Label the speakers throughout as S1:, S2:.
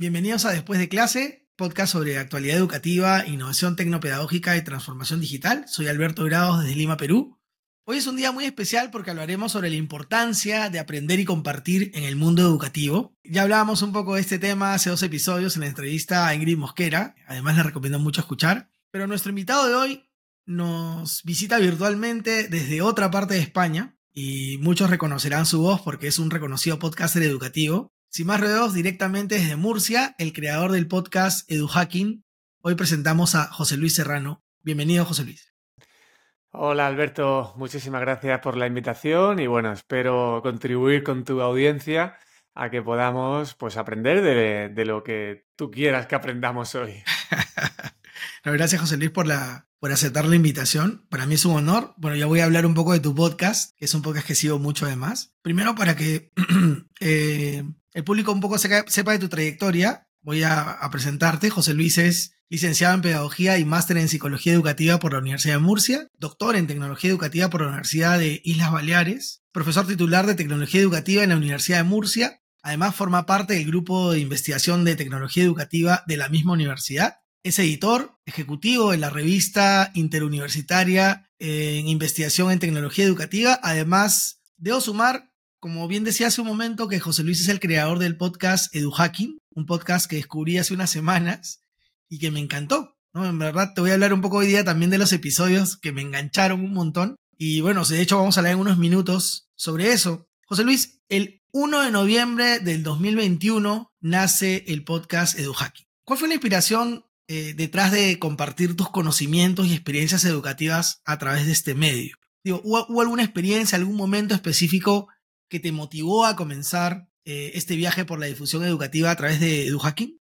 S1: Bienvenidos a Después de clase, podcast sobre actualidad educativa, innovación tecnopedagógica y transformación digital. Soy Alberto Grados desde Lima, Perú. Hoy es un día muy especial porque hablaremos sobre la importancia de aprender y compartir en el mundo educativo. Ya hablábamos un poco de este tema hace dos episodios en la entrevista a Ingrid Mosquera, además le recomiendo mucho escuchar, pero nuestro invitado de hoy nos visita virtualmente desde otra parte de España y muchos reconocerán su voz porque es un reconocido podcaster educativo sin más rodeos, directamente desde Murcia, el creador del podcast EduHacking. Hoy presentamos a José Luis Serrano. Bienvenido, José Luis.
S2: Hola Alberto, muchísimas gracias por la invitación y bueno, espero contribuir con tu audiencia a que podamos pues aprender de, de lo que tú quieras que aprendamos hoy.
S1: gracias José Luis por, la, por aceptar la invitación. Para mí es un honor. Bueno, ya voy a hablar un poco de tu podcast, que es un podcast que sigo mucho además. Primero para que eh, el público un poco sepa de tu trayectoria, voy a, presentarte. José Luis es licenciado en Pedagogía y máster en Psicología Educativa por la Universidad de Murcia, doctor en Tecnología Educativa por la Universidad de Islas Baleares, profesor titular de Tecnología Educativa en la Universidad de Murcia. Además, forma parte del grupo de investigación de tecnología educativa de la misma universidad. Es editor ejecutivo en la revista interuniversitaria en investigación en tecnología educativa. Además, debo sumar como bien decía hace un momento, que José Luis es el creador del podcast EduHacking, un podcast que descubrí hace unas semanas y que me encantó. ¿no? En verdad, te voy a hablar un poco hoy día también de los episodios que me engancharon un montón. Y bueno, de hecho vamos a hablar en unos minutos sobre eso. José Luis, el 1 de noviembre del 2021 nace el podcast EduHacking. ¿Cuál fue la inspiración eh, detrás de compartir tus conocimientos y experiencias educativas a través de este medio? Digo, ¿hubo, alguna experiencia, algún momento específico que te motivó a comenzar eh, este viaje por la difusión educativa a través de EduHacking?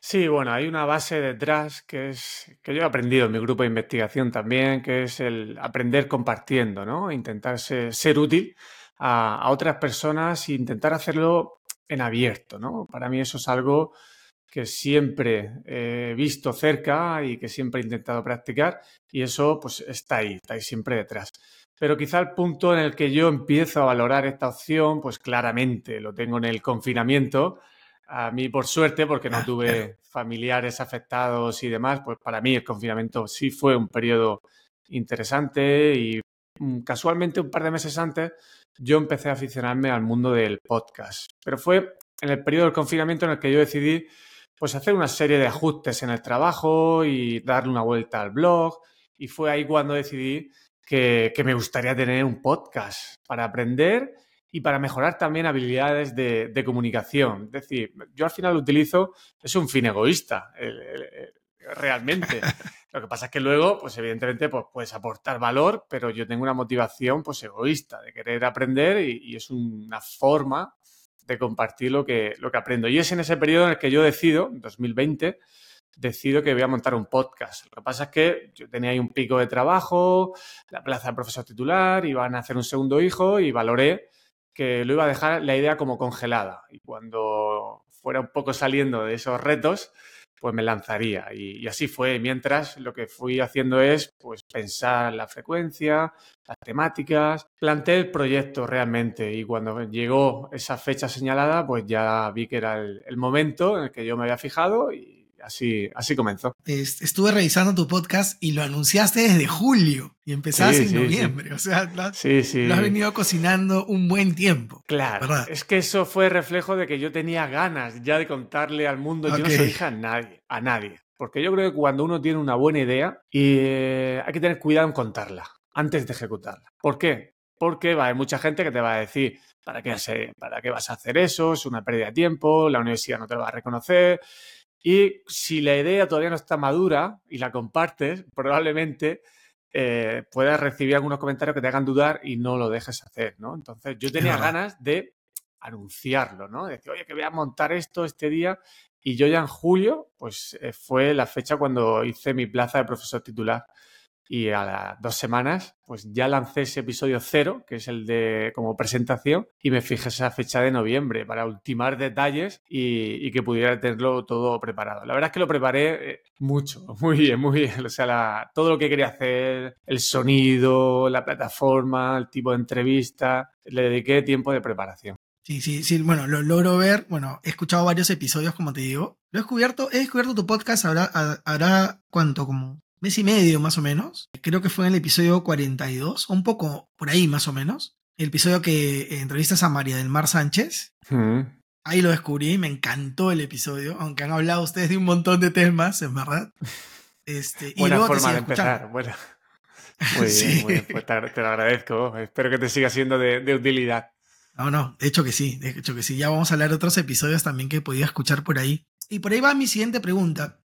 S2: Sí, bueno, hay una base detrás que es que yo he aprendido en mi grupo de investigación también, que es el aprender compartiendo, ¿no? Intentar ser, útil a, otras personas e intentar hacerlo en abierto, ¿no? Para mí eso es algo que siempre he visto cerca y que siempre he intentado practicar y eso pues está ahí, está ahí siempre detrás. Pero quizá el punto en el que yo empiezo a valorar esta opción, pues claramente lo tengo en el confinamiento. A mí, por suerte, porque no ah, tuve familiares afectados y demás, pues para mí el confinamiento sí fue un periodo interesante y mm, casualmente un par de meses antes yo empecé a aficionarme al mundo del podcast. Pero fue en el periodo del confinamiento en el que yo decidí pues hacer una serie de ajustes en el trabajo y darle una vuelta al blog y fue ahí cuando decidí que, me gustaría tener un podcast para aprender y para mejorar también habilidades de, comunicación. Es decir, yo al final lo utilizo, es un fin egoísta, realmente. Lo que pasa es que luego, pues evidentemente, pues puedes aportar valor, pero yo tengo una motivación, pues egoísta, de querer aprender y, y es una forma de compartir lo que, lo que aprendo. Y es en ese periodo en el que yo decido, 2020, decido que voy a montar un podcast. Lo que pasa es que yo tenía ahí un pico de trabajo, la plaza de profesor titular, iban a hacer un segundo hijo y valoré que lo iba a dejar la idea como congelada. Y cuando fuera un poco saliendo de esos retos, pues me lanzaría. Y, así fue. Mientras lo que fui haciendo es pues pensar la frecuencia, las temáticas, planteé el proyecto realmente. Y cuando llegó esa fecha señalada, pues ya vi que era el, el momento en el que yo me había fijado y así, así comenzó.
S1: Estuve revisando tu podcast y lo anunciaste desde julio y empezaste en noviembre. O sea, lo, has venido cocinando un buen tiempo.
S2: Claro. Es que eso fue reflejo de que yo tenía ganas ya de contarle al mundo. Yo no se dije a nadie, a nadie. Porque yo creo que cuando uno tiene una buena idea, y, eh, hay que tener cuidado en contarla antes de ejecutarla. ¿Por qué? Porque va a haber mucha gente que te va a decir, ¿para qué, ¿para qué vas a hacer eso? Es una pérdida de tiempo, la universidad no te lo va a reconocer. Y si la idea todavía no está madura y la compartes, probablemente eh, puedas recibir algunos comentarios que te hagan dudar y no lo dejes hacer, ¿no? Entonces yo tenía ganas de anunciarlo, ¿no? De decir, oye, que voy a montar esto este día. Y yo ya en julio, pues eh, fue la fecha cuando hice mi plaza de profesor titular y a las dos semanas, pues ya lancé ese episodio cero, que es el de como presentación, y me fijé esa fecha de noviembre para ultimar detalles y, que pudiera tenerlo todo preparado. La verdad es que lo preparé eh, mucho, muy bien, muy bien. O sea, todo lo que quería hacer, el sonido, la plataforma, el tipo de entrevista, le dediqué tiempo de preparación.
S1: Sí, sí, sí, bueno, lo logro ver. Bueno, he escuchado varios episodios, como te digo. Lo he descubierto, he descubierto tu podcast ahora, hará cuánto, como mes y medio más o menos. Creo que fue en el episodio 42, un poco por ahí más o menos. El episodio que entrevistas a María del Mar Sánchez. Ahí lo descubrí, me encantó el episodio, aunque han hablado ustedes de un montón de temas, en verdad.
S2: Este, Buena forma de empezar. Bueno. Muy bien, muy bien. Pues te, lo agradezco. Espero que te siga siendo de, utilidad.
S1: No, no, de hecho que sí, de hecho que sí. Ya vamos a hablar de otros episodios también que podía escuchar por ahí. Y por ahí va mi siguiente pregunta.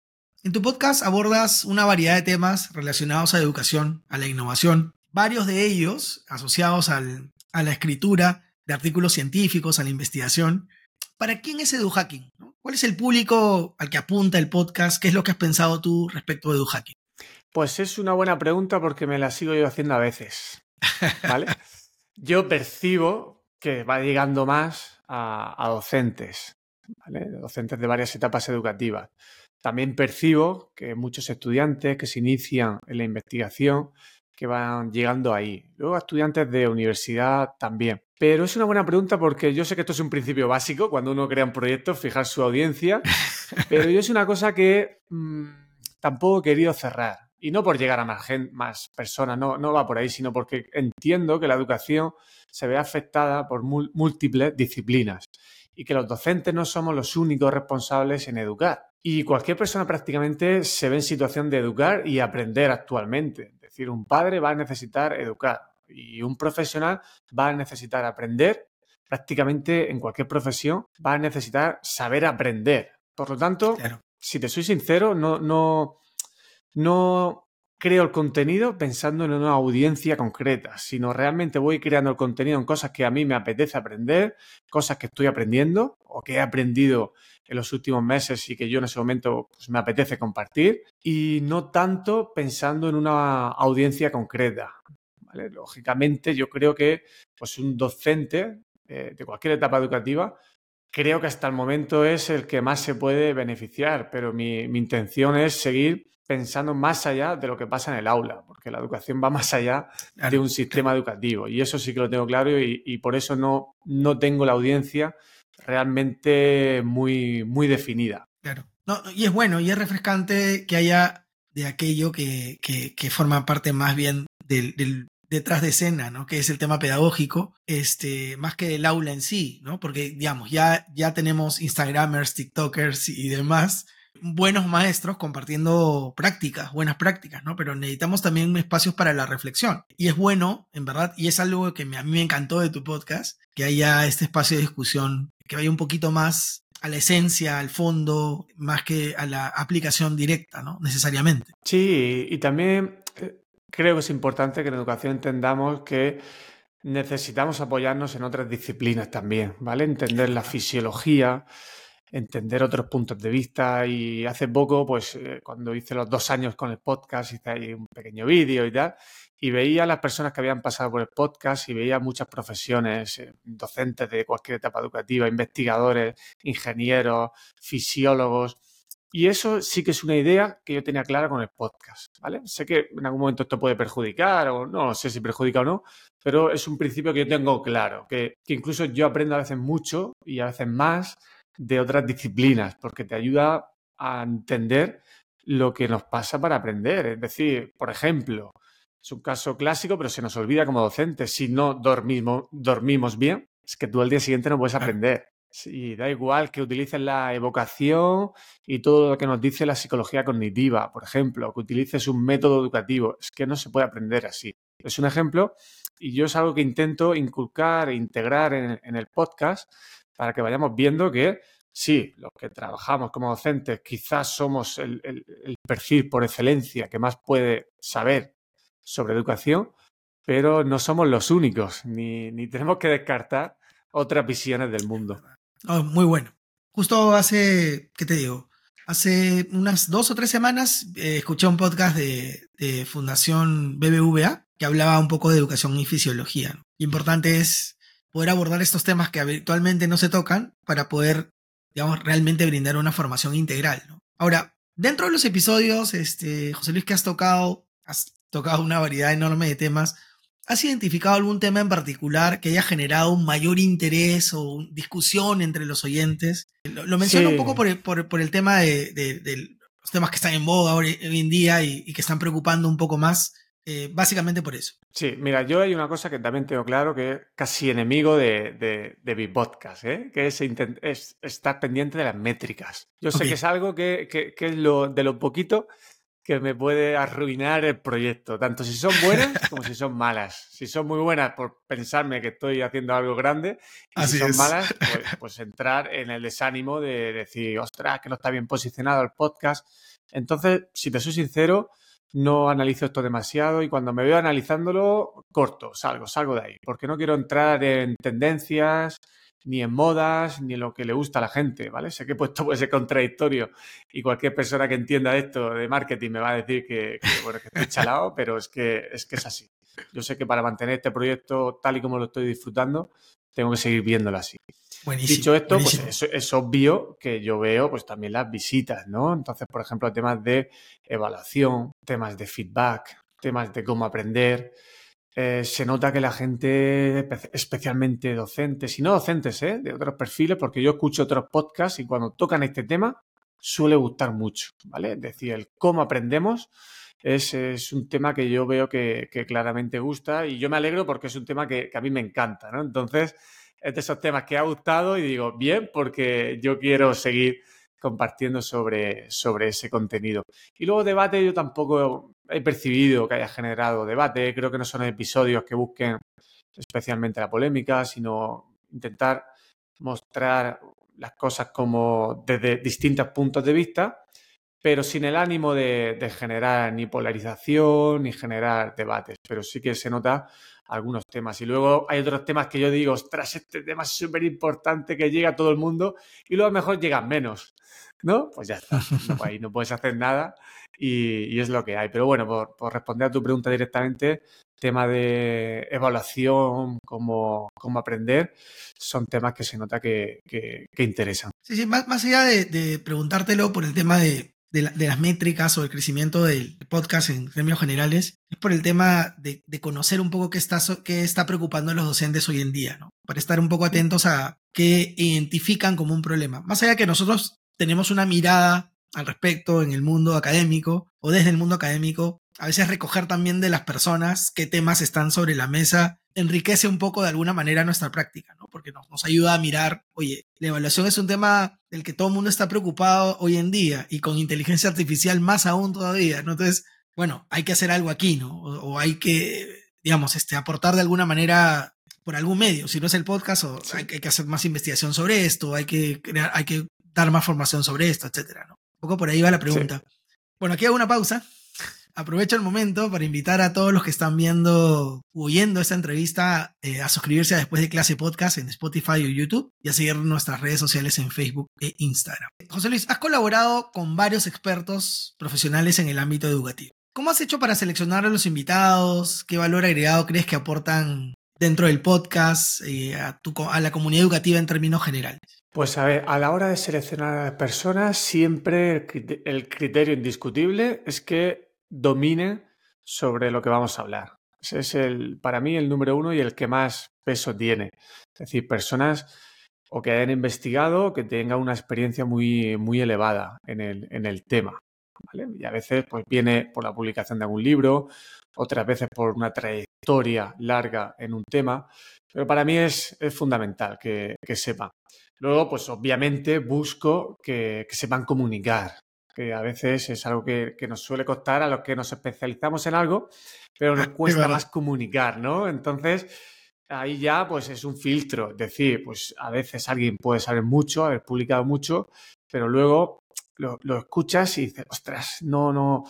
S1: En tu podcast abordas una variedad de temas relacionados a la educación, a la innovación, varios de ellos asociados a la escritura de artículos científicos, a la investigación. ¿Para quién es EduHacking? ¿Cuál es el público al que apunta el podcast? ¿Qué es lo que has pensado tú respecto de EduHacking?
S2: Pues es una buena pregunta porque me la sigo yo haciendo a veces. ¿Vale? yo percibo que va llegando más a, docentes, ¿vale? docentes de varias etapas educativas. También percibo que muchos estudiantes que se inician en la investigación que van llegando ahí. Luego estudiantes de universidad también. Pero es una buena pregunta porque yo sé que esto es un principio básico cuando uno crea un proyecto, fijar su audiencia, pero yo es una cosa que mm, tampoco he querido cerrar. Y no por llegar a más, gente, más personas, no, no va por ahí, sino porque entiendo que la educación se ve afectada por múltiples disciplinas y que los docentes no somos los únicos responsables en educar. Y cualquier persona prácticamente se ve en situación de educar y aprender actualmente. Es decir, un padre va a necesitar educar y un profesional va a necesitar aprender. Prácticamente en cualquier profesión va a necesitar saber aprender. Por lo tanto, si te soy sincero, no, no, no creo el contenido pensando en una audiencia concreta, sino realmente voy creando el contenido en cosas que a mí me apetece aprender, cosas que estoy aprendiendo o que he aprendido en los últimos meses y que yo en ese momento pues, me apetece compartir y no tanto pensando en una audiencia concreta. Lógicamente yo creo que pues, un docente eh, de cualquier etapa educativa creo que hasta el momento es el que más se puede beneficiar, pero mi, mi intención es seguir pensando más allá de lo que pasa en el aula, porque la educación va más allá de un sistema educativo y eso sí que lo tengo claro y, por eso no, no tengo la audiencia realmente muy, muy definida.
S1: Claro. No, y es bueno y es refrescante que haya de aquello que, que, forma parte más bien del, del, detrás de escena, ¿no? Que es el tema pedagógico, este, más que del aula en sí, ¿no? Porque, digamos, ya, ya tenemos Instagramers, TikTokers y demás buenos maestros compartiendo prácticas, buenas prácticas, ¿no? Pero necesitamos también espacios para la reflexión. Y es bueno, en verdad, y es algo que a mí me encantó de tu podcast, que haya este espacio de discusión, que vaya un poquito más a la esencia, al fondo, más que a la aplicación directa, ¿no? Necesariamente.
S2: Sí, y también eh, creo que es importante que en educación entendamos que necesitamos apoyarnos en otras disciplinas también, ¿vale? Entender la fisiología, entender otros puntos de vista y hace poco, pues eh, cuando hice los dos años con el podcast, hice ahí un pequeño vídeo y tal, y veía a las personas que habían pasado por el podcast y veía muchas profesiones, eh, docentes de cualquier etapa educativa, investigadores, ingenieros, fisiólogos. Y eso sí que es una idea que yo tenía clara con el podcast, ¿vale? Sé que en algún momento esto puede perjudicar o no sé si perjudica o no, pero es un principio que yo tengo claro, que, que incluso yo aprendo a veces mucho y a veces más de otras disciplinas, porque te ayuda a entender lo que nos pasa para aprender. Es decir, por ejemplo, es un caso clásico, pero se nos olvida como docentes, si no dormimos, dormimos bien, es que tú al día siguiente no puedes aprender. Sí, da igual que utilices la evocación y todo lo que nos dice la psicología cognitiva, por ejemplo, que utilices un método educativo, es que no se puede aprender así. Es un ejemplo y yo es algo que intento inculcar e integrar en el podcast para que vayamos viendo que sí, los que trabajamos como docentes quizás somos el, perfil por excelencia que más puede saber sobre educación, pero no somos los únicos, ni, tenemos que descartar otras visiones del mundo.
S1: Oh, muy bueno. Justo hace, ¿qué te digo? Hace unas dos o tres semanas eh, escuché un podcast de, Fundación BBVA que hablaba un poco de educación y fisiología. Importante es poder abordar estos temas que habitualmente no se tocan para poder, digamos, realmente brindar una formación integral. Ahora, dentro de los episodios, este, José Luis, que has tocado, has tocado una variedad enorme de temas. ¿has identificado algún tema en particular que haya generado un mayor interés o discusión entre los oyentes? Lo, menciono un poco por el, tema de, los temas que están en boga hoy, en día y, que están preocupando un poco más, eh, básicamente por eso.
S2: Sí, mira, yo hay una cosa que también tengo claro que es casi enemigo de, de, mi podcast, ¿eh? que es, estar pendiente de las métricas. Yo sé que es algo que, que, que es lo, de lo poquito que me puede arruinar el proyecto, tanto si son buenas como si son malas. Si son muy buenas por pensarme que estoy haciendo algo grande, y si son malas, pues, pues, entrar en el desánimo de decir, ostras, que no está bien posicionado el podcast. Entonces, si te soy sincero, no analizo esto demasiado y cuando me veo analizándolo, corto, salgo, salgo de ahí, porque no quiero entrar en tendencias, ni en modas, ni en lo que le gusta a la gente, ¿vale? Sé que esto puede ser contradictorio y cualquier persona que entienda esto de marketing me va a decir que, bueno, que estoy chalado, pero es que, es que es así. Yo sé que para mantener este proyecto tal y como lo estoy disfrutando, tengo que seguir viéndolo así. Dicho esto, pues es, obvio que yo veo pues también las visitas, ¿no? Entonces, por ejemplo, temas de evaluación, temas de feedback, temas de cómo aprender, eh, se nota que la gente, especialmente docentes, y no docentes, ¿eh? de otros perfiles, porque yo escucho otros podcasts y cuando tocan este tema suele gustar mucho, ¿vale? Es decir, el cómo aprendemos es, un tema que yo veo que, claramente gusta y yo me alegro porque es un tema que, a mí me encanta, ¿no? Entonces, es de esos temas que ha gustado y digo, bien, porque yo quiero seguir compartiendo sobre, sobre ese contenido. Y luego debate yo tampoco he percibido que haya generado debate. Creo que no son episodios que busquen especialmente la polémica, sino intentar mostrar las cosas como desde distintos puntos de vista, pero sin el ánimo de, generar ni polarización ni generar debates. Pero sí que se nota algunos temas. Y luego hay otros temas que yo digo, ostras, este tema es súper importante que llega a todo el mundo y luego a lo mejor llegan menos. ¿No? Pues ya está. ahí no puedes hacer nada y, es lo que hay. Pero bueno, por, responder a tu pregunta directamente, tema de evaluación, cómo, cómo aprender, son temas que se nota que, que, interesan.
S1: Sí, sí, más, más allá de, preguntártelo por el tema de, de, las métricas o el crecimiento del podcast en términos generales, es por el tema de, conocer un poco qué está, qué está preocupando a los docentes hoy en día, ¿no? Para estar un poco atentos a qué identifican como un problema. Más allá que nosotros tenemos una mirada al respecto en el mundo académico o desde el mundo académico. A veces recoger también de las personas qué temas están sobre la mesa enriquece un poco de alguna manera nuestra práctica, ¿no? Porque nos, nos ayuda a mirar, oye, la evaluación es un tema del que todo el mundo está preocupado hoy en día y con inteligencia artificial más aún todavía, ¿no? Entonces, bueno, hay que hacer algo aquí, ¿no? O, hay que, digamos, este, aportar de alguna manera por algún medio, si no es el podcast, o hay, hay, que hacer más investigación sobre esto, hay que crear, hay que dar más formación sobre esto, etcétera, ¿no? poco por ahí va la pregunta. Bueno, aquí hago una pausa. Aprovecho el momento para invitar a todos los que están viendo o oyendo esta entrevista eh, a suscribirse a Después de Clase Podcast en Spotify o YouTube y a seguir nuestras redes sociales en Facebook e Instagram. José Luis, has colaborado con varios expertos profesionales en el ámbito educativo. ¿Cómo has hecho para seleccionar a los invitados? ¿Qué valor agregado crees que aportan dentro del podcast eh, a, a la comunidad educativa en términos generales?
S2: Pues a ver, a la hora de seleccionar a las personas, siempre el criterio indiscutible es que dominen sobre lo que vamos a hablar. Ese es el, para mí el número uno y el que más peso tiene. Es decir, personas o que hayan investigado o que tengan una experiencia muy, muy elevada en el, en el tema. Y a veces pues, viene por la publicación de algún libro, otras veces por una trayectoria larga en un tema, pero para mí es, es fundamental que, que sepan. Luego, pues obviamente busco que, sepan comunicar, que a veces es algo que, nos suele costar a los que nos especializamos en algo, pero nos cuesta más comunicar, ¿no? Entonces, ahí ya pues es un filtro, es decir, pues a veces alguien puede saber mucho, haber publicado mucho, pero luego lo, escuchas y dices, ostras, no, no,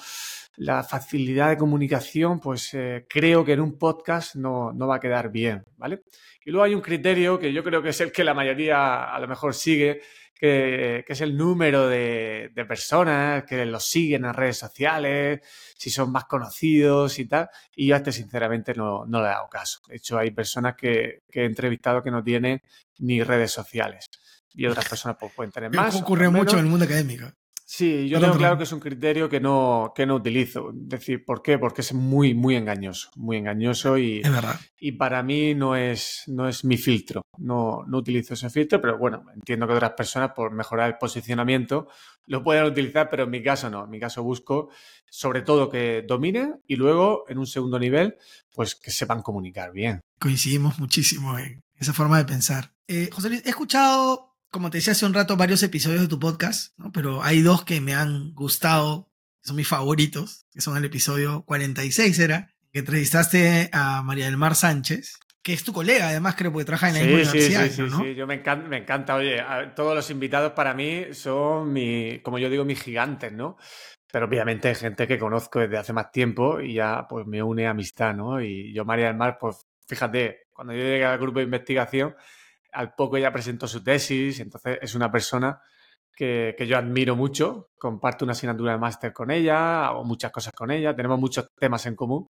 S2: la facilidad de comunicación, pues eh, creo que en un podcast no, no va a quedar bien, ¿vale? Y luego hay un criterio que yo creo que es el que la mayoría a lo mejor sigue, que, es el número de, personas que los siguen en redes sociales, si son más conocidos y tal. Y yo a este sinceramente no, no le he dado caso. De hecho, hay personas que, he entrevistado que no tienen ni redes sociales. Y otras personas pues, pueden tener más.
S1: ocurre mucho en el mundo académico.
S2: Sí, yo tengo claro que es un criterio que no, que no utilizo. Decir, ¿por qué? Porque es muy, muy engañoso. Muy engañoso y,
S1: es verdad.
S2: y para mí no es, no es mi filtro. No, no utilizo ese filtro, pero bueno, entiendo que otras personas, por mejorar el posicionamiento, lo pueden utilizar, pero en mi caso no. En mi caso busco sobre todo que dominen y luego, en un segundo nivel, pues que sepan comunicar bien.
S1: Coincidimos muchísimo en esa forma de pensar. Eh, José Luis, he escuchado como te decía hace un rato, varios episodios de tu podcast, ¿no? pero hay dos que me han gustado, son mis favoritos, que son el episodio 46, era, que entrevistaste a María del Mar Sánchez, que es tu colega, además creo, porque trabaja en la
S2: sí,
S1: misma
S2: sí,
S1: universidad.
S2: Sí, sí, sí, yo me encanta, me encanta, oye, todos los invitados para mí son, mi, como yo digo, mis gigantes, ¿no? Pero obviamente hay gente que conozco desde hace más tiempo y ya pues me une amistad, ¿no? Y yo, María del Mar, pues fíjate, cuando yo llegué al grupo de investigación, al poco ella presentó su tesis, entonces es una persona que, yo admiro mucho, comparto una asignatura de máster con ella, hago muchas cosas con ella, tenemos muchos temas en común,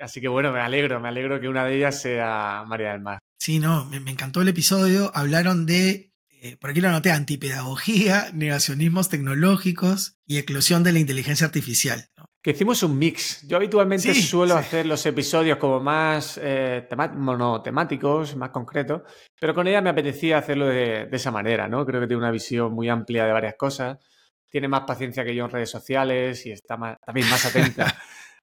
S2: así que bueno, me alegro, me alegro que una de ellas sea María del Mar.
S1: Sí, no, me, encantó el episodio, hablaron de, eh, por aquí lo anoté, antipedagogía, negacionismos tecnológicos y eclosión de la inteligencia artificial.
S2: Que hicimos un mix. Yo habitualmente suelo hacer los episodios como más eh, monotemáticos, más concretos, pero con ella me apetecía hacerlo de, esa manera, ¿no? Creo que tiene una visión muy amplia de varias cosas, tiene más paciencia que yo en redes sociales y está también más atenta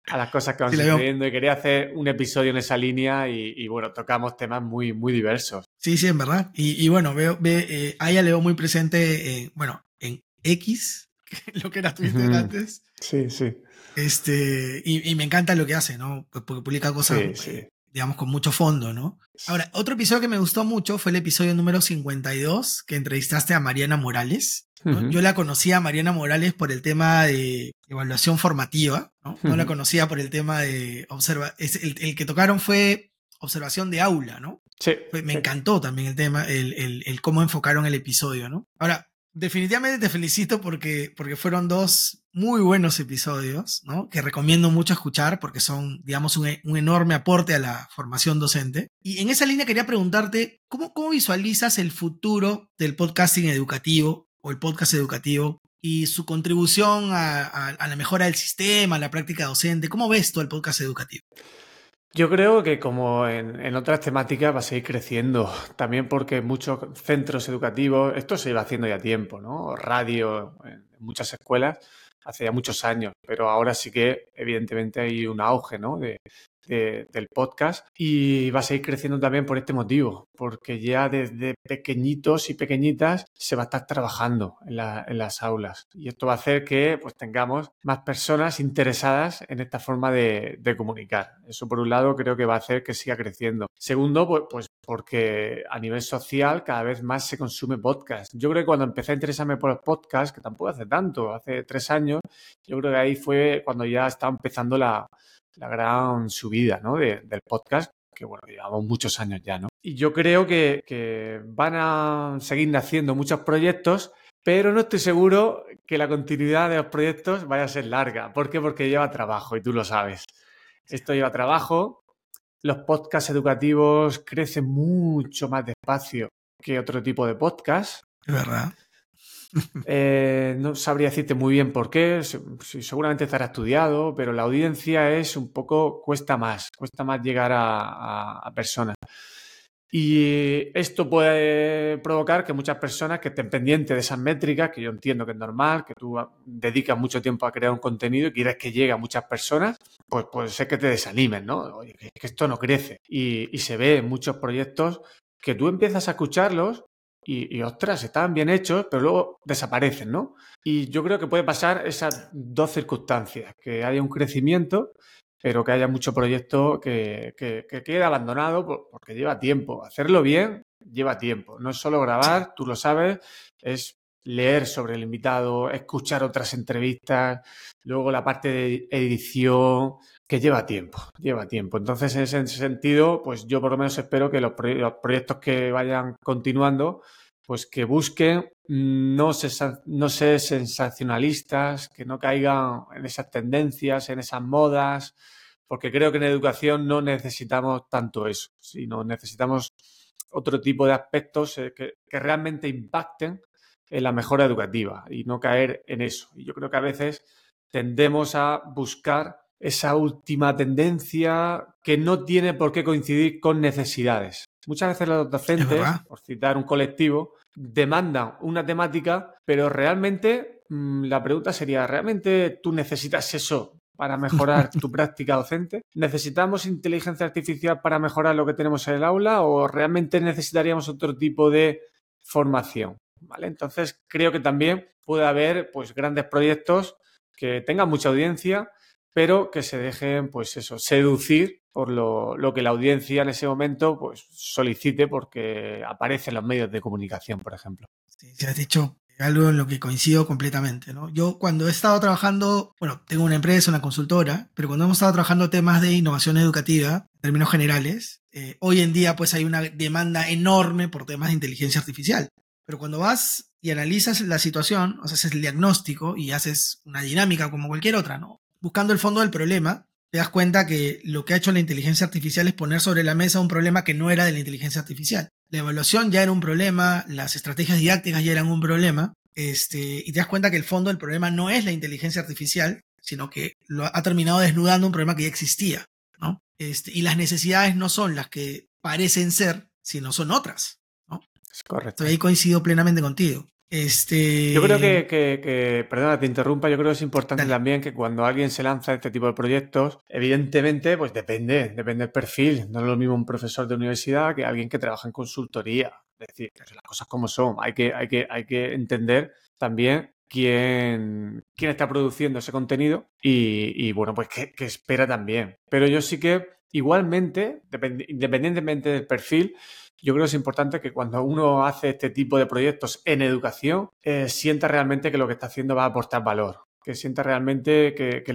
S2: a las cosas que van sucediendo y quería hacer un episodio en esa línea y, bueno, tocamos temas muy, muy diversos.
S1: Sí, sí, en verdad. Y, bueno, veo, ve, eh, a ella le veo muy presente, bueno, en X, lo que era Twitter antes.
S2: Sí, sí.
S1: Este, y, me encanta lo que hace, ¿no? Porque publica cosas, digamos, con mucho fondo, ¿no? Ahora, otro episodio que me gustó mucho fue el episodio número 52, que entrevistaste a Mariana Morales. Yo la conocía a Mariana Morales por el tema de evaluación formativa, ¿no? No la conocía por el tema de observa. El, el, que tocaron fue observación de aula, ¿no?
S2: Sí.
S1: Me encantó también el tema, el, el, el cómo enfocaron el episodio, ¿no? Ahora, definitivamente te felicito porque, porque fueron dos muy buenos episodios, ¿no? Que recomiendo mucho escuchar porque son, digamos, un, enorme aporte a la formación docente. Y en esa línea quería preguntarte, ¿cómo, cómo visualizas el futuro del podcasting educativo o el podcast educativo y su contribución a, la mejora del sistema, a la práctica docente? ¿Cómo ves tú el podcast educativo?
S2: Yo creo que como en, otras temáticas va a seguir creciendo, también porque muchos centros educativos, esto se iba haciendo ya tiempo, ¿no? Radio en muchas escuelas, hace ya muchos años, pero ahora sí que evidentemente hay un auge, ¿no? De, del podcast y va a seguir creciendo también por este motivo, porque ya desde pequeñitos y pequeñitas se va a estar trabajando en, las aulas y esto va a hacer que pues tengamos más personas interesadas en esta forma de, comunicar. Eso por un lado creo que va a hacer que siga creciendo. Segundo, pues, pues porque a nivel social cada vez más se consume podcast. Yo creo que cuando empecé a interesarme por el podcast, que tampoco hace tanto, hace tres años, yo creo que ahí fue cuando ya estaba empezando la, la gran subida ¿no? del podcast, que bueno, llevamos muchos años ya, ¿no? Y yo creo que, van a seguir naciendo muchos proyectos, pero no estoy seguro que la continuidad de los proyectos vaya a ser larga. ¿Por qué? Porque lleva trabajo y tú lo sabes. Esto lleva trabajo. Los podcasts educativos crecen mucho más despacio que otro tipo de podcast.
S1: Es verdad.
S2: Eh, no sabría decirte muy bien por qué, seguramente estará estudiado, pero la audiencia es un poco, cuesta más, cuesta más llegar a, personas. Y esto puede provocar que muchas personas que estén pendientes de esas métricas, que yo entiendo que es normal, que tú dedicas mucho tiempo a crear un contenido y quieres que llegue a muchas personas, pues puede ser que te desanimen, ¿no? Oye, que, esto no crece. Y, y se ve en muchos proyectos que tú empiezas a escucharlos y, ostras, estaban bien hechos, pero luego desaparecen, ¿no? Y yo creo que puede pasar esas dos circunstancias, que haya un crecimiento, pero que haya mucho proyecto que, que, quede abandonado porque lleva tiempo. Hacerlo bien lleva tiempo. No es solo grabar, tú lo sabes, es leer sobre el invitado, escuchar otras entrevistas, luego la parte de edición, que lleva tiempo, lleva tiempo. Entonces, en ese sentido, pues yo por lo menos espero que los, proyectos que vayan continuando, pues que busquen no, no ser sensacionalistas, que no caigan en esas tendencias, en esas modas, porque creo que en educación no necesitamos tanto eso, sino necesitamos otro tipo de aspectos eh, que, que realmente impacten en la mejora educativa y no caer en eso. Y yo creo que a veces tendemos a buscar esa última tendencia que no tiene por qué coincidir con necesidades. Muchas veces los docentes, por citar un colectivo, demandan una temática, pero realmente mm, la pregunta sería, ¿realmente tú necesitas eso para mejorar tu práctica docente? ¿Necesitamos inteligencia artificial para mejorar lo que tenemos en el aula o realmente necesitaríamos otro tipo de formación? ¿Vale? Entonces, creo que también puede haber pues, grandes proyectos que tengan mucha audiencia, pero que se dejen, pues eso, seducir por lo, que la audiencia en ese momento pues, solicite porque aparece en los medios de comunicación, por ejemplo.
S1: Sí, se has dicho algo en lo que coincido completamente, ¿no? Yo cuando he estado trabajando, bueno, tengo una empresa, una consultora, pero cuando hemos estado trabajando temas de innovación educativa, en términos generales, eh, hoy en día pues hay una demanda enorme por temas de inteligencia artificial. Pero cuando vas y analizas la situación, o sea, haces el diagnóstico y haces una dinámica como cualquier otra, ¿no? Buscando el fondo del problema, te das cuenta que lo que ha hecho la inteligencia artificial es poner sobre la mesa un problema que no era de la inteligencia artificial. La evaluación ya era un problema, las estrategias didácticas ya eran un problema, este, y te das cuenta que el fondo del problema no es la inteligencia artificial, sino que lo ha terminado desnudando un problema que ya existía, ¿no? Este, y las necesidades no son las que parecen ser, sino son otras, ¿no?
S2: Es correcto.
S1: ahí coincido plenamente contigo. Este...
S2: Yo creo que, que, perdona, te interrumpa, yo creo que es importante también que cuando alguien se lanza a este tipo de proyectos, evidentemente, pues depende, depende del perfil. No es lo mismo un profesor de universidad que alguien que trabaja en consultoría. Es decir, las cosas como son. Hay que, hay que, hay que entender también quién, quién está produciendo ese contenido y, bueno, pues qué, qué, espera también. Pero yo sí que igualmente, independientemente del perfil, yo creo que es importante que cuando uno hace este tipo de proyectos en educación, eh, sienta realmente que lo que está haciendo va a aportar valor que sienta realmente que,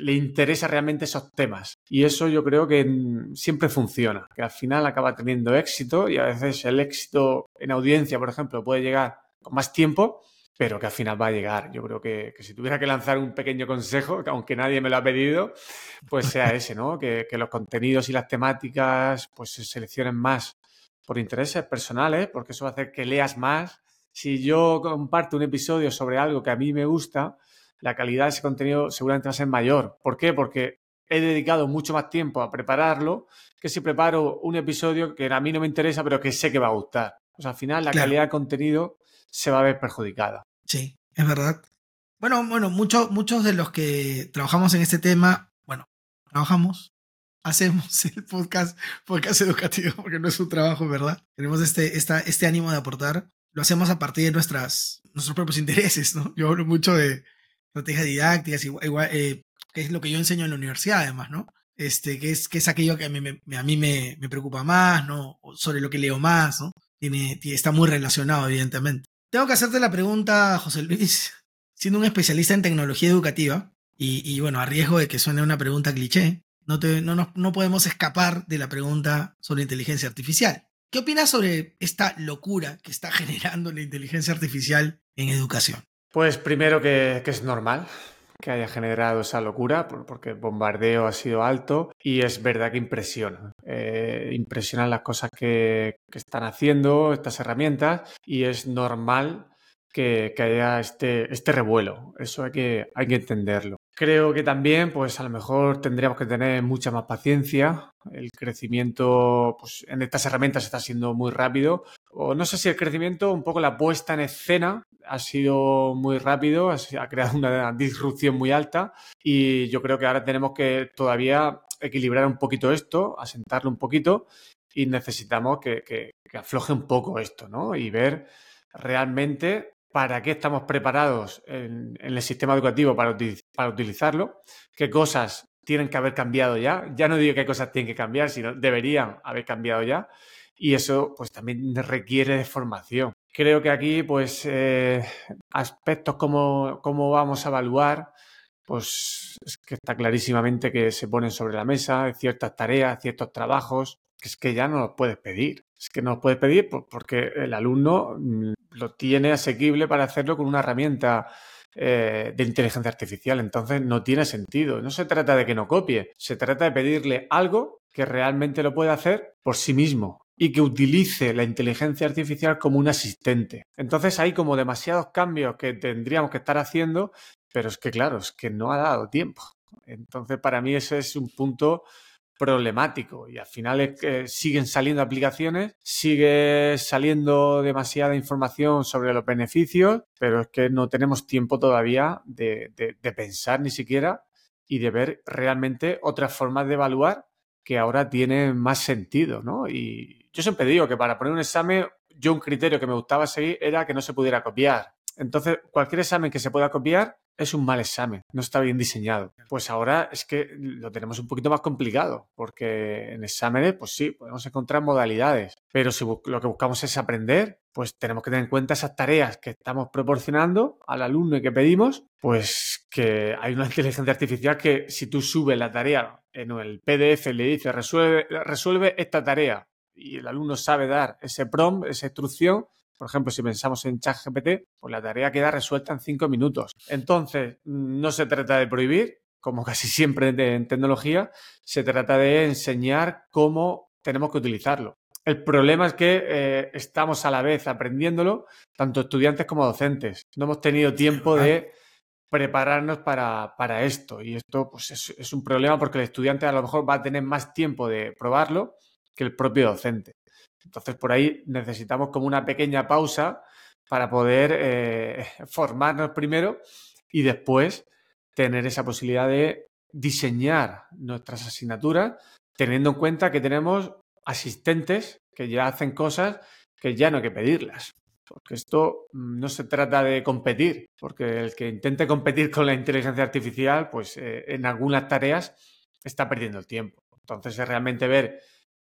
S2: le, interesa realmente esos temas. Y eso yo creo que siempre funciona, que al final acaba teniendo éxito y a veces el éxito en audiencia, por ejemplo, puede llegar con más tiempo, pero que al final va a llegar. Yo creo que, si tuviera que lanzar un pequeño consejo, aunque nadie me lo ha pedido, pues sea ese, ¿no? Que, que los contenidos y las temáticas pues se seleccionen más por intereses personales, porque eso va a hacer que leas más. Si yo comparto un episodio sobre algo que a mí me gusta, la calidad de ese contenido seguramente va a ser mayor. ¿Por qué? Porque he dedicado mucho más tiempo a prepararlo que si preparo un episodio que a mí no me interesa, pero que sé que va a gustar. O sea, al final la calidad de contenido se va a ver perjudicada.
S1: Sí, es verdad. Bueno, bueno, muchos muchos de los que trabajamos en este tema, bueno, trabajamos, hacemos el podcast, podcast educativo, porque no es un trabajo, ¿verdad? Tenemos este, esta, este ánimo de aportar. Lo hacemos a partir de nuestras, nuestros propios intereses, ¿no? Yo hablo mucho de estrategias didácticas, igual, eh, que es lo que yo enseño en la universidad, además, ¿no? Este, que es, que es aquello que a mí, me, a mí me, me, preocupa más, ¿no? sobre lo que leo más, ¿no? Tiene, está muy relacionado, evidentemente. Tengo que hacerte la pregunta, José Luis, siendo un especialista en tecnología educativa, y, y bueno, a riesgo de que suene una pregunta cliché, no, no, podemos escapar de la pregunta sobre inteligencia artificial. ¿Qué opinas sobre esta locura que está generando la inteligencia artificial en educación?
S2: Pues primero que, es normal que haya generado esa locura, porque el bombardeo ha sido alto y es verdad que impresiona. Eh, impresionan las cosas que, están haciendo estas herramientas y es normal que, haya este, este revuelo. Eso hay que, hay que entenderlo. Creo que también, pues a lo mejor tendríamos que tener mucha más paciencia. El crecimiento pues, en estas herramientas está siendo muy rápido. O no sé si el crecimiento, un poco la puesta en escena ha sido muy rápido, ha creado una disrupción muy alta y yo creo que ahora tenemos que todavía equilibrar un poquito esto, asentarlo un poquito y necesitamos que, que afloje un poco esto, ¿no? Y ver realmente para qué estamos preparados en, el sistema educativo para, para, utilizarlo, qué cosas tienen que haber cambiado ya. Ya no digo qué cosas tienen que cambiar, sino deberían haber cambiado ya. Y eso pues también requiere de formación. Creo que aquí pues eh, aspectos como cómo vamos a evaluar, pues es que está clarísimamente que se ponen sobre la mesa ciertas tareas, ciertos trabajos, que es que ya no los puedes pedir. Es que no los puedes pedir porque el alumno mm, lo tiene asequible para hacerlo con una herramienta eh, de inteligencia artificial. Entonces no tiene sentido. No se trata de que no copie, se trata de pedirle algo que realmente lo pueda hacer por sí mismo. y que utilice la inteligencia artificial como un asistente. Entonces hay como demasiados cambios que tendríamos que estar haciendo, pero es que claro, es que no ha dado tiempo. Entonces para mí ese es un punto problemático y al final es que siguen saliendo aplicaciones, sigue saliendo demasiada información sobre los beneficios, pero es que no tenemos tiempo todavía de, pensar ni siquiera y de ver realmente otras formas de evaluar que ahora tienen más sentido, ¿no? Y yo siempre digo que para poner un examen, yo un criterio que me gustaba seguir era que no se pudiera copiar. Entonces, cualquier examen que se pueda copiar es un mal examen, no está bien diseñado. Pues ahora es que lo tenemos un poquito más complicado, porque en exámenes, pues sí, podemos encontrar modalidades, pero si lo que buscamos es aprender, pues tenemos que tener en cuenta esas tareas que estamos proporcionando al alumno y que pedimos, pues que hay una inteligencia artificial que si tú subes la tarea en el PDF le dices resuelve, resuelve esta tarea y el alumno sabe dar ese prompt, esa instrucción, por ejemplo, si pensamos en ChatGPT, pues la tarea queda resuelta en cinco minutos. Entonces, no se trata de prohibir, como casi siempre en tecnología, se trata de enseñar cómo tenemos que utilizarlo. El problema es que eh, estamos a la vez aprendiéndolo, tanto estudiantes como docentes. No hemos tenido tiempo de prepararnos para, esto. Y esto pues, es, es, un problema porque el estudiante a lo mejor va a tener más tiempo de probarlo que el propio docente. Entonces, por ahí necesitamos como una pequeña pausa para poder eh, formarnos primero y después tener esa posibilidad de diseñar nuestras asignaturas teniendo en cuenta que tenemos asistentes que ya hacen cosas que ya no hay que pedirlas. Porque esto no se trata de competir, porque el que intente competir con la inteligencia artificial, pues eh, en algunas tareas está perdiendo el tiempo. Entonces es realmente ver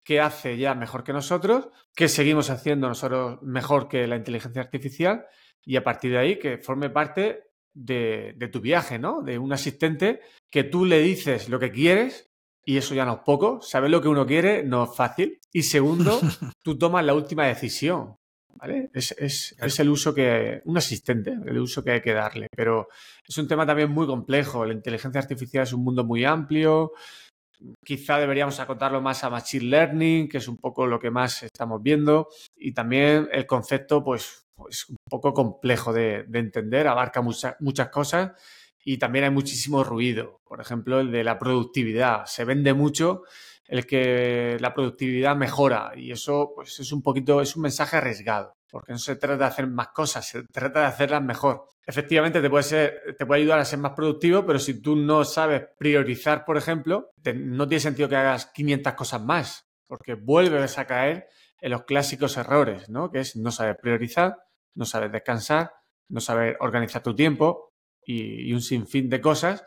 S2: qué hace ya mejor que nosotros, qué seguimos haciendo nosotros mejor que la inteligencia artificial y a partir de ahí que forme parte de, tu viaje, ¿no? De un asistente que tú le dices lo que quieres y eso ya no es poco. Saber lo que uno quiere no es fácil. Y segundo, tú tomas la última decisión. ¿Vale? Es, es, el uso que. un asistente, el uso que hay que darle. Pero es un tema también muy complejo. La inteligencia artificial es un mundo muy amplio. Quizá deberíamos acotarlo más a Machine Learning, que es un poco lo que más estamos viendo. Y también el concepto, pues, pues un poco complejo de, entender, abarca muchas cosas y también hay muchísimo ruido. Por ejemplo, el de la productividad. Se vende mucho el que la productividad mejora y eso pues es un poquito, es un mensaje arriesgado, porque no se trata de hacer más cosas, se trata de hacerlas mejor. Efectivamente te puede, ser, te puede ayudar a ser más productivo, pero si tú no sabes priorizar, por ejemplo, no tiene sentido que hagas 500 cosas más, porque vuelves a caer en los clásicos errores, ¿no? Que es no saber priorizar, no saber descansar, no saber organizar tu tiempo y, y un sinfín de cosas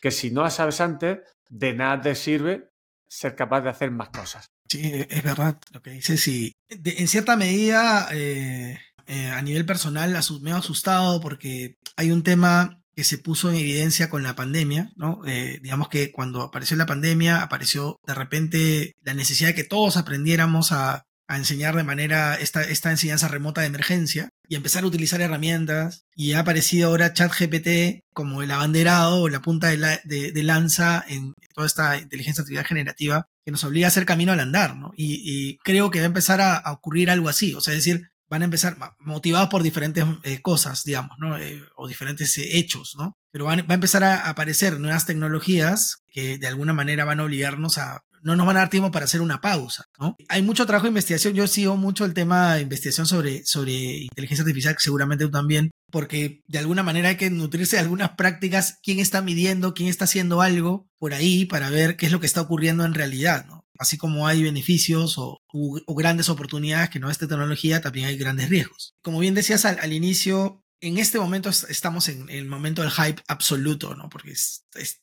S2: que si no las sabes antes, de nada te sirve ser capaz de hacer más cosas.
S1: Sí, es verdad lo que dices. Y en cierta medida, eh, eh, a nivel personal, me ha asustado porque hay un tema que se puso en evidencia con la pandemia, ¿no? Eh, digamos que cuando apareció la pandemia, apareció de repente la necesidad de que todos aprendiéramos a, a enseñar de manera esta, esta enseñanza remota de emergencia y empezar a utilizar herramientas. Y ha aparecido ahora ChatGPT como el abanderado o la punta de, lanza en toda esta inteligencia artificial generativa que nos obliga a hacer camino al andar, ¿no? Y, creo que va a empezar a, ocurrir algo así, o sea, es decir, van a empezar motivados por diferentes eh, cosas, digamos, ¿no? Eh, o diferentes eh, hechos, ¿no? Pero van, va a empezar a aparecer nuevas tecnologías que de alguna manera van a obligarnos a no nos van a dar tiempo para hacer una pausa, ¿no? Hay mucho trabajo de investigación, yo sigo mucho el tema de investigación sobre, sobre inteligencia artificial, seguramente tú también, porque de alguna manera hay que nutrirse de algunas prácticas, quién está midiendo, quién está haciendo algo por ahí para ver qué es lo que está ocurriendo en realidad. Así como hay beneficios o, grandes oportunidades que no esta tecnología, también hay grandes riesgos. Como bien decías al, inicio, en este momento estamos en, el momento del hype absoluto, ¿no? Porque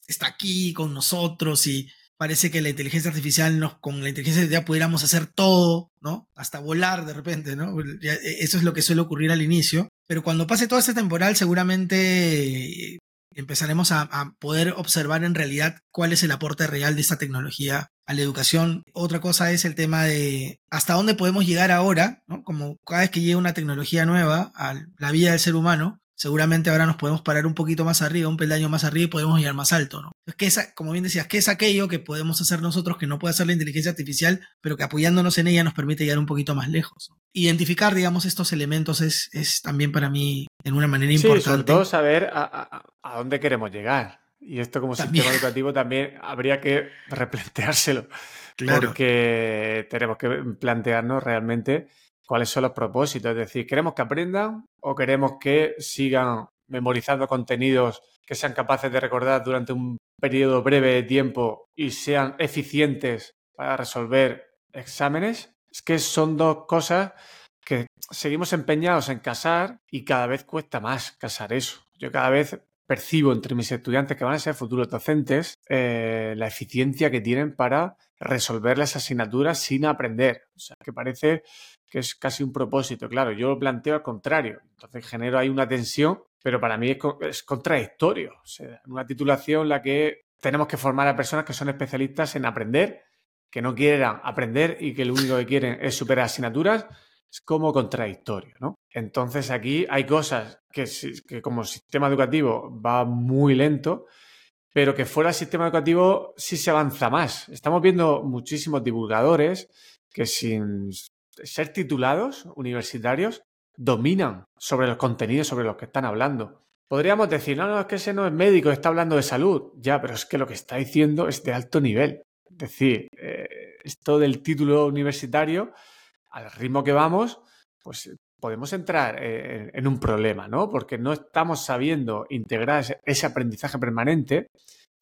S1: está aquí con nosotros y parece que la inteligencia artificial, nos, con la inteligencia artificial pudiéramos hacer todo, ¿no? Hasta volar de repente, ¿no? E, eso es lo que suele ocurrir al inicio. Pero cuando pase todo este temporal, seguramente eh, empezaremos a, poder observar en realidad cuál es el aporte real de esta tecnología a la educación. Otra cosa es el tema de hasta dónde podemos llegar ahora, ¿no? Como cada vez que llega una tecnología nueva a la vida del ser humano, seguramente ahora nos podemos parar un poquito más arriba, un peldaño más arriba y podemos llegar más alto, ¿no? Es que esa, como bien decías, ¿qué es aquello que podemos hacer nosotros que no puede hacer la inteligencia artificial, pero que apoyándonos en ella nos permite llegar un poquito más lejos? Identificar, digamos, estos elementos es, es también para mí en una manera importante.
S2: Sí, sobre todo saber a, dónde queremos llegar. Y esto como sistema educativo también habría que replanteárselo. Claro. Porque tenemos que plantearnos realmente cuáles son los propósitos. Es decir, ¿queremos que aprendan o queremos que sigan memorizando contenidos que sean capaces de recordar durante un periodo breve de tiempo y sean eficientes para resolver exámenes? Es que son dos cosas que seguimos empeñados en casar y cada vez cuesta más casar eso. Yo cada vez percibo entre mis estudiantes que van a ser futuros docentes eh, la eficiencia que tienen para resolver las asignaturas sin aprender. O sea, que parece que es casi un propósito. Claro, yo lo planteo al contrario. Entonces genero ahí una tensión, pero para mí es, contradictorio. O sea, una titulación en la que tenemos que formar a personas que son especialistas en aprender, que no quieran aprender y que lo único que quieren es superar asignaturas, es como contradictorio, ¿no? Entonces aquí hay cosas que, que como sistema educativo va muy lento, pero que fuera del sistema educativo sí se avanza más. Estamos viendo muchísimos divulgadores que sin ser titulados universitarios dominan sobre los contenidos sobre los que están hablando. Podríamos decir, no, no, es que ese no es médico, está hablando de salud. Ya, pero es que lo que está diciendo es de alto nivel. Es decir, eh, esto del título universitario, al ritmo que vamos, pues podemos entrar eh, en un problema, ¿no? Porque no estamos sabiendo integrar ese aprendizaje permanente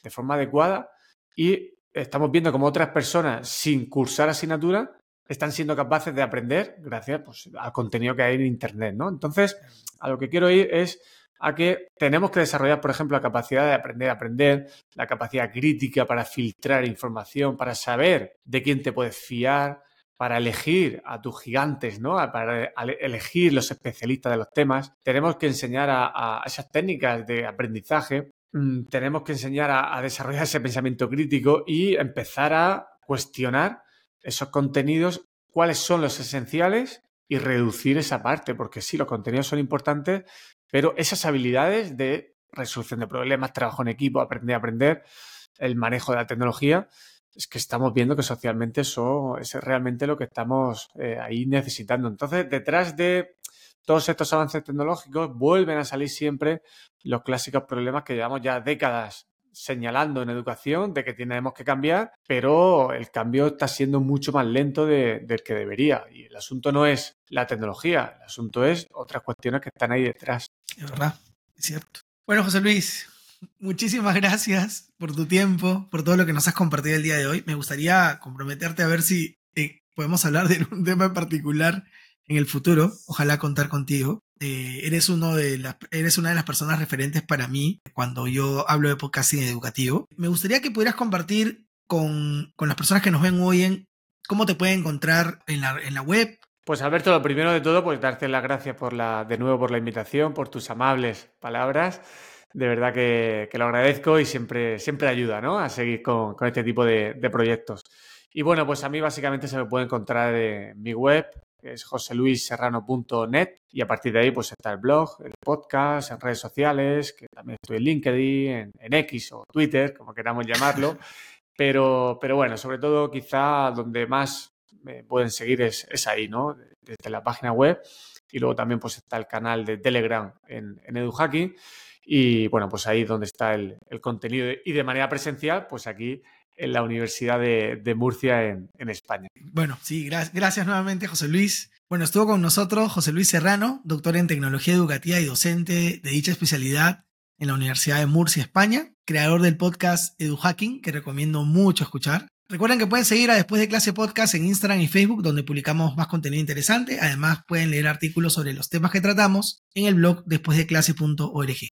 S2: de forma adecuada y estamos viendo como otras personas sin cursar asignatura están siendo capaces de aprender gracias pues, al contenido que hay en Internet, ¿no? Entonces, a lo que quiero ir es a que tenemos que desarrollar, por ejemplo, la capacidad de aprender a aprender, la capacidad crítica para filtrar información, para saber de quién te puedes fiar, para elegir a tus gigantes, ¿no? Para elegir los especialistas de los temas. Tenemos que enseñar a, esas técnicas de aprendizaje. Mm, tenemos que enseñar a desarrollar ese pensamiento crítico y empezar a cuestionar esos contenidos, cuáles son los esenciales y reducir esa parte, porque sí, los contenidos son importantes, pero esas habilidades de resolución de problemas, trabajo en equipo, aprender a aprender, el manejo de la tecnología, es que estamos viendo que socialmente eso es realmente lo que estamos eh, ahí necesitando. Entonces, detrás de todos estos avances tecnológicos vuelven a salir siempre los clásicos problemas que llevamos ya décadas señalando en educación de que tenemos que cambiar, pero el cambio está siendo mucho más lento del que debería. Y el asunto no es la tecnología, el asunto es otras cuestiones que están ahí detrás.
S1: Es verdad, es cierto. Bueno, José Luis, muchísimas gracias por tu tiempo, por todo lo que nos has compartido el día de hoy. Me gustaría comprometerte a ver si eh, podemos hablar de un tema en particular en el futuro. Ojalá contar contigo. Eh, eres, uno de eres una de las personas referentes para mí cuando yo hablo de podcasting educativo. Me gustaría que pudieras compartir con, las personas que nos ven hoy en cómo te pueden encontrar en la, en la web.
S2: Pues Alberto, lo primero de todo, pues darte las gracias por la, de nuevo por la invitación, por tus amables palabras. De verdad que, lo agradezco y siempre, siempre ayuda ¿no? a seguir con, este tipo de, de, proyectos. Y bueno, pues a mí básicamente se me puede encontrar en mi web, que es joseluisserrano.net y a partir de ahí pues está el blog, el podcast, en redes sociales, que también estoy en LinkedIn, en, X o Twitter, como queramos llamarlo. Pero, pero bueno, sobre todo quizá donde más me pueden seguir es, es ahí, ¿no? Desde la página web y luego también pues está el canal de Telegram en, en EduHacking y bueno, pues ahí donde está el, el contenido y de manera presencial, pues aquí en la Universidad de, Murcia en, España.
S1: Bueno, sí, gracias nuevamente, José Luis. Bueno, estuvo con nosotros José Luis Serrano, doctor en tecnología educativa y docente de dicha especialidad en la Universidad de Murcia, España, creador del podcast EduHacking, que recomiendo mucho escuchar. Recuerden que pueden seguir a Después de Clase Podcast en Instagram y Facebook, donde publicamos más contenido interesante. Además, pueden leer artículos sobre los temas que tratamos en el blog despuesdeclase.org.